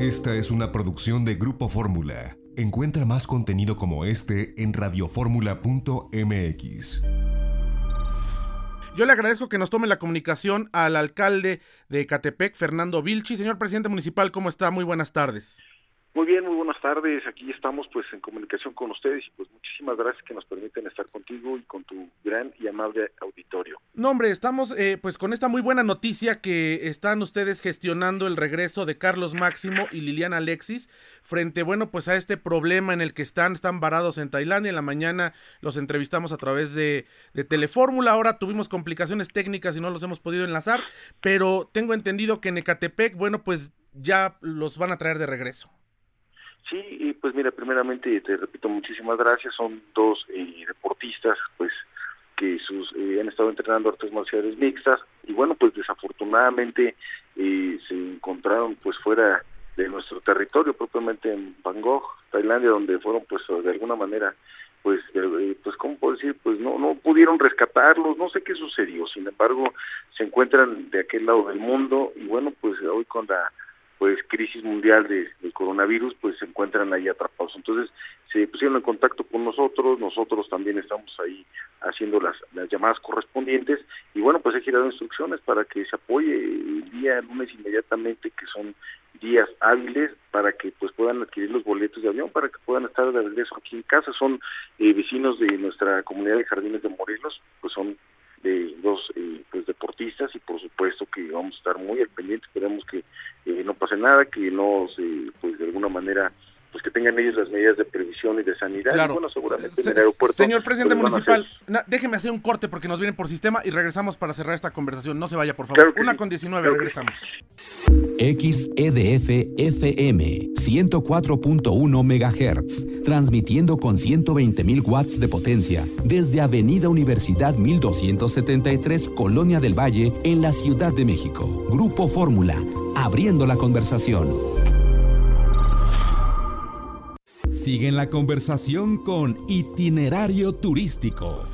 Esta es una producción de Grupo Fórmula. Encuentra más contenido como este en radioformula.mx. Yo le agradezco que nos tome la comunicación al alcalde de Catepec, Fernando Vilchi. Señor presidente municipal, ¿cómo está? Muy buenas tardes. Muy bien, muy buenas tardes. Aquí estamos pues en comunicación con ustedes y pues muchísimas gracias que nos permiten estar contigo y con tu gran y amable auditorio. No, hombre, estamos eh, pues con esta muy buena noticia que están ustedes gestionando el regreso de Carlos Máximo y Liliana Alexis frente, bueno, pues a este problema en el que están, están varados en Tailandia. En la mañana los entrevistamos a través de, de Telefórmula. Ahora tuvimos complicaciones técnicas y no los hemos podido enlazar, pero tengo entendido que en Ecatepec, bueno, pues ya los van a traer de regreso. Sí, y pues mira, primeramente te repito, muchísimas gracias. Son dos eh, deportistas, pues que sus eh, han estado entrenando artes marciales mixtas y bueno, pues desafortunadamente eh, se encontraron pues fuera de nuestro territorio, propiamente en Bangkok, Tailandia, donde fueron pues de alguna manera pues pues cómo puedo decir pues no no pudieron rescatarlos no sé qué sucedió sin embargo se encuentran de aquel lado del mundo y bueno pues hoy con la pues crisis mundial de, del coronavirus, pues se encuentran ahí atrapados. Entonces se pusieron en contacto con nosotros, nosotros también estamos ahí haciendo las, las llamadas correspondientes y bueno, pues he girado instrucciones para que se apoye el día lunes inmediatamente, que son días hábiles, para que pues puedan adquirir los boletos de avión, para que puedan estar de regreso aquí en casa. Son eh, vecinos de nuestra comunidad de Jardines de Morelos, pues son de dos eh, pues deportistas y por supuesto que vamos a estar muy al pendiente. Esperemos que eh, no pase nada que no se pues de alguna manera pues que tengan ellos las medidas de previsión y de sanidad. Claro. bueno, seguramente en el aeropuerto. Señor presidente pues, municipal, hacer- na- déjeme hacer un corte porque nos vienen por sistema y regresamos para cerrar esta conversación. No se vaya, por favor. Claro Una sí. con 19, Claro regresamos. XEDF FM 104.1 MHz, transmitiendo con 120.000 watts de potencia desde Avenida Universidad 1273, Colonia del Valle, en la Ciudad de México. Grupo Fórmula, abriendo la conversación. Siguen la conversación con Itinerario Turístico.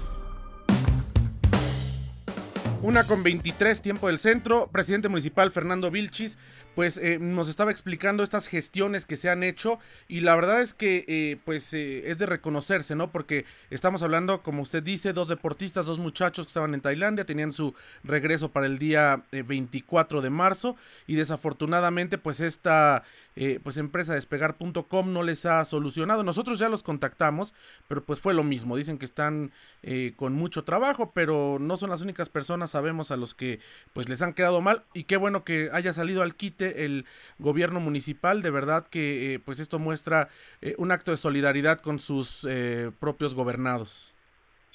Una con 23, tiempo del centro. Presidente municipal Fernando Vilchis, pues eh, nos estaba explicando estas gestiones que se han hecho y la verdad es que eh, pues eh, es de reconocerse, ¿no? Porque estamos hablando, como usted dice, dos deportistas, dos muchachos que estaban en Tailandia, tenían su regreso para el día eh, 24 de marzo y desafortunadamente pues esta eh, pues empresa despegar.com no les ha solucionado. Nosotros ya los contactamos, pero pues fue lo mismo. Dicen que están eh, con mucho trabajo, pero no son las únicas personas, sabemos, a los que pues les han quedado mal. Y qué bueno que haya salido al quite el gobierno municipal. De verdad que eh, pues esto muestra eh, un acto de solidaridad con sus eh, propios gobernados.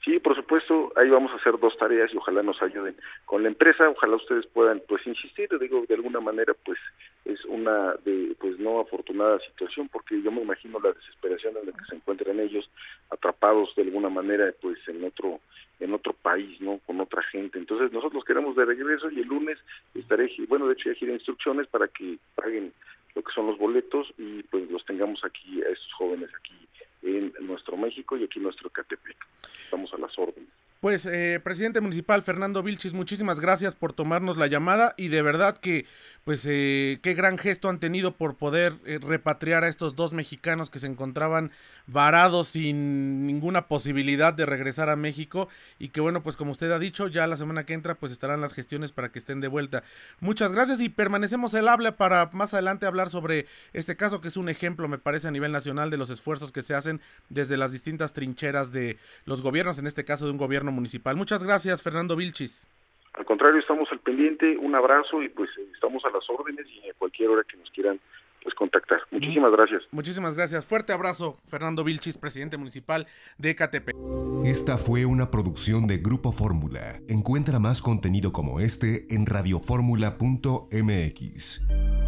Sí, por supuesto, ahí vamos a hacer dos tareas y ojalá nos ayuden con la empresa, ojalá ustedes puedan pues insistir, digo, de alguna manera pues es una de pues no afortunada situación porque yo me imagino la desesperación en la que se encuentran ellos atrapados de alguna manera pues en otro en otro país, ¿no? Con otra gente. Entonces, nosotros queremos de regreso y el lunes estaré, bueno, de hecho ya giré instrucciones para que paguen lo que son los boletos y pues los tengamos aquí a estos jóvenes aquí en nuestro México y aquí en nuestro Catepec. Estamos a las órdenes. Pues, eh, presidente municipal Fernando Vilchis, muchísimas gracias por tomarnos la llamada y de verdad que, pues, eh, qué gran gesto han tenido por poder eh, repatriar a estos dos mexicanos que se encontraban varados sin ninguna posibilidad de regresar a México y que, bueno, pues como usted ha dicho, ya la semana que entra, pues estarán las gestiones para que estén de vuelta. Muchas gracias y permanecemos el habla para más adelante hablar sobre este caso que es un ejemplo, me parece, a nivel nacional de los esfuerzos que se hacen desde las distintas trincheras de los gobiernos, en este caso de un gobierno municipal. Muchas gracias, Fernando Vilchis. Al contrario, estamos al pendiente, un abrazo y pues estamos a las órdenes y a cualquier hora que nos quieran pues contactar. Muchísimas gracias. Muchísimas gracias. Fuerte abrazo, Fernando Vilchis, presidente municipal de Catepec. Esta fue una producción de Grupo Fórmula. Encuentra más contenido como este en radioformula.mx.